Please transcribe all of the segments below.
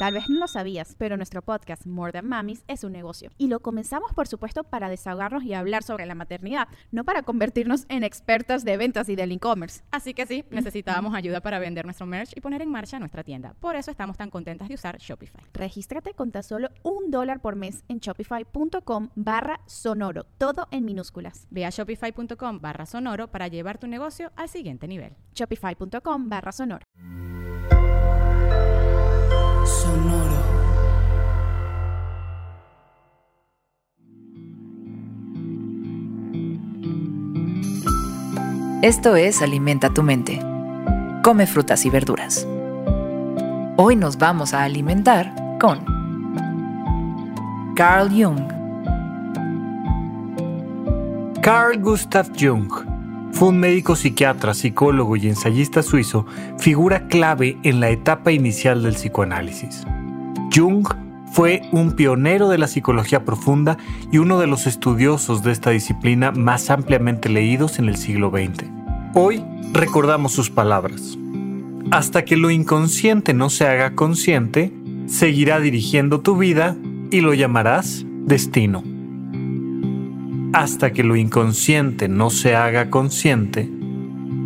Tal vez no lo sabías, pero nuestro podcast More Than Mamis es un negocio. Y lo comenzamos, por supuesto, para desahogarnos y hablar sobre la maternidad, no para convertirnos en expertas de ventas y del e-commerce. Así que sí, necesitábamos ayuda para vender nuestro merch y poner en marcha nuestra tienda. Por eso estamos tan contentas de usar Shopify. Regístrate con tan solo un dólar por mes en shopify.com barra sonoro, todo en minúsculas. Ve a shopify.com barra sonoro para llevar tu negocio al siguiente nivel. Shopify.com barra sonoro. Sonoro. Esto es Alimenta tu mente. Come frutas y verduras. Hoy nos vamos a alimentar con Carl Jung. Carl Gustav Jung fue un médico psiquiatra, psicólogo y ensayista suizo, figura clave en la etapa inicial del psicoanálisis. Jung fue un pionero de la psicología profunda y uno de los estudiosos de esta disciplina más ampliamente leídos en el siglo XX. Hoy recordamos sus palabras. Hasta que lo inconsciente no se haga consciente, seguirá dirigiendo tu vida y lo llamarás destino. Hasta que lo inconsciente no se haga consciente,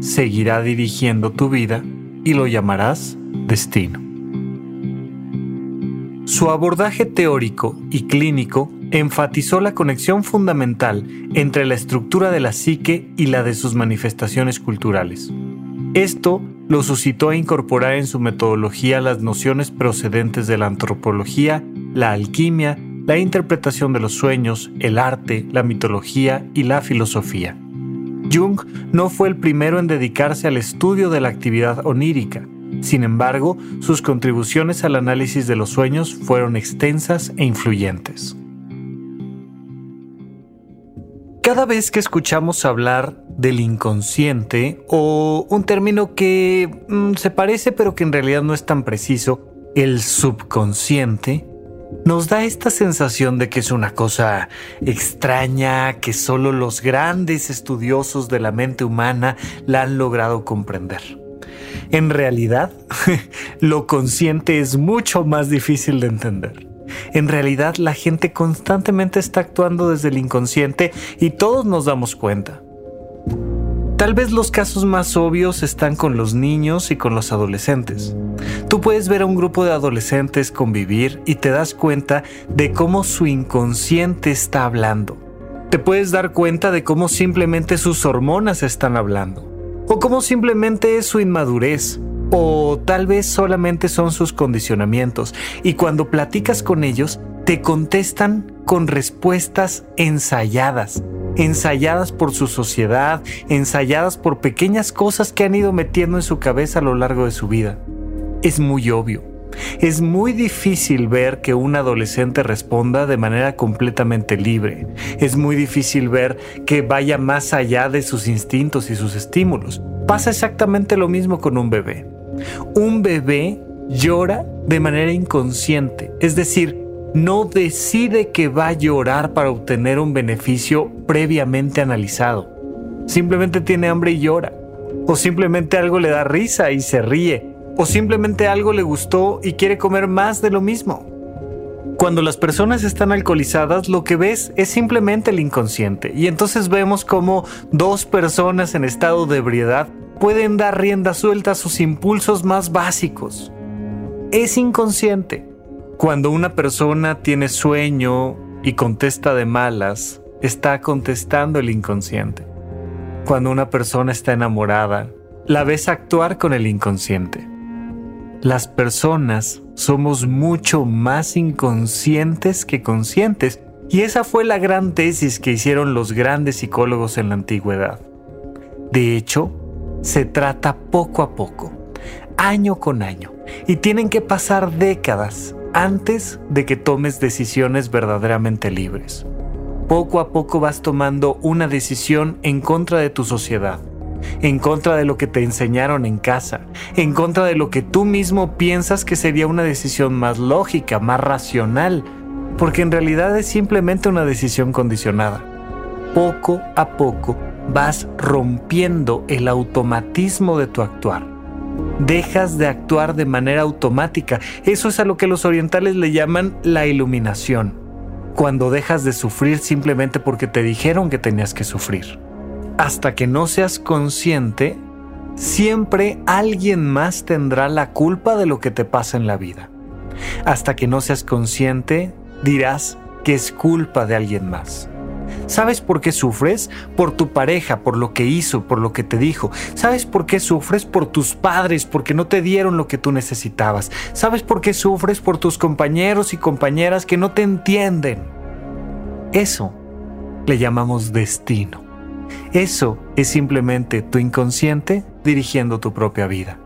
seguirá dirigiendo tu vida y lo llamarás destino. Su abordaje teórico y clínico enfatizó la conexión fundamental entre la estructura de la psique y la de sus manifestaciones culturales. Esto lo suscitó a incorporar en su metodología las nociones procedentes de la antropología, la alquimia, la interpretación de los sueños, el arte, la mitología y la filosofía. Jung no fue el primero en dedicarse al estudio de la actividad onírica, sin embargo, sus contribuciones al análisis de los sueños fueron extensas e influyentes. Cada vez que escuchamos hablar del inconsciente o un término que mm, se parece pero que en realidad no es tan preciso, el subconsciente, nos da esta sensación de que es una cosa extraña que solo los grandes estudiosos de la mente humana la han logrado comprender. En realidad, lo consciente es mucho más difícil de entender. En realidad, la gente constantemente está actuando desde el inconsciente y todos nos damos cuenta. Tal vez los casos más obvios están con los niños y con los adolescentes. Tú puedes ver a un grupo de adolescentes convivir y te das cuenta de cómo su inconsciente está hablando. Te puedes dar cuenta de cómo simplemente sus hormonas están hablando o como simplemente es su inmadurez, o tal vez solamente son sus condicionamientos, y cuando platicas con ellos, te contestan con respuestas ensayadas, ensayadas por su sociedad, ensayadas por pequeñas cosas que han ido metiendo en su cabeza a lo largo de su vida. Es muy obvio. Es muy difícil ver que un adolescente responda de manera completamente libre. Es muy difícil ver que vaya más allá de sus instintos y sus estímulos. Pasa exactamente lo mismo con un bebé. Un bebé llora de manera inconsciente, es decir, no decide que va a llorar para obtener un beneficio previamente analizado. Simplemente tiene hambre y llora. O simplemente algo le da risa y se ríe o simplemente algo le gustó y quiere comer más de lo mismo. Cuando las personas están alcoholizadas, lo que ves es simplemente el inconsciente. Y entonces vemos cómo dos personas en estado de ebriedad pueden dar rienda suelta a sus impulsos más básicos. Es inconsciente. Cuando una persona tiene sueño y contesta de malas, está contestando el inconsciente. Cuando una persona está enamorada, la ves actuar con el inconsciente las personas somos mucho más inconscientes que conscientes. Y esa fue la gran tesis que hicieron los grandes psicólogos en la antigüedad. De hecho, se trata poco a poco, año con año, y tienen que pasar décadas antes de que tomes decisiones verdaderamente libres. Poco a poco vas tomando una decisión en contra de tu sociedad, en contra de lo que te enseñaron en casa, en contra de lo que tú mismo piensas que sería una decisión más lógica, más racional, porque en realidad es simplemente una decisión condicionada. Poco a poco vas rompiendo el automatismo de tu actuar. Dejas de actuar de manera automática. Eso es a lo que los orientales le llaman la iluminación. Cuando dejas de sufrir simplemente porque te dijeron que tenías que sufrir. Hasta que no seas consciente, siempre alguien más tendrá la culpa de lo que te pasa en la vida. Hasta que no seas consciente, dirás que es culpa de alguien más. ¿Sabes por qué sufres? Por tu pareja, por lo que hizo, por lo que te dijo. ¿Sabes por qué sufres? Por tus padres, porque no te dieron lo que tú necesitabas. ¿Sabes por qué sufres? Por tus compañeros y compañeras que no te entienden. Eso le llamamos destino. Eso es simplemente tu inconsciente dirigiendo tu propia vida.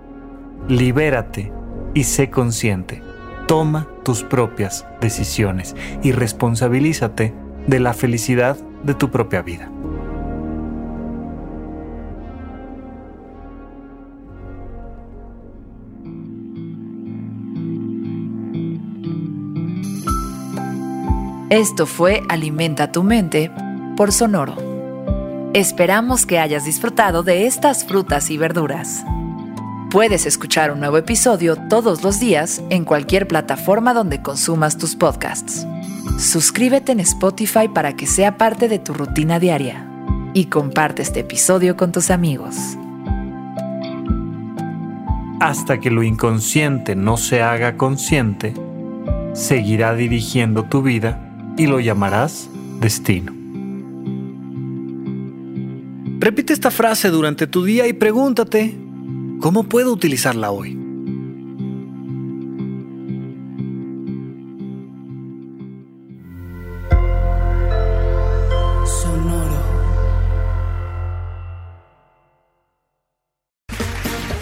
Libérate y sé consciente. Toma tus propias decisiones y responsabilízate de la felicidad de tu propia vida. Esto fue Alimenta tu mente por Sonoro. Esperamos que hayas disfrutado de estas frutas y verduras. Puedes escuchar un nuevo episodio todos los días en cualquier plataforma donde consumas tus podcasts. Suscríbete en Spotify para que sea parte de tu rutina diaria y comparte este episodio con tus amigos. Hasta que lo inconsciente no se haga consciente, seguirá dirigiendo tu vida y lo llamarás destino. Repite esta frase durante tu día y pregúntate, ¿cómo puedo utilizarla hoy?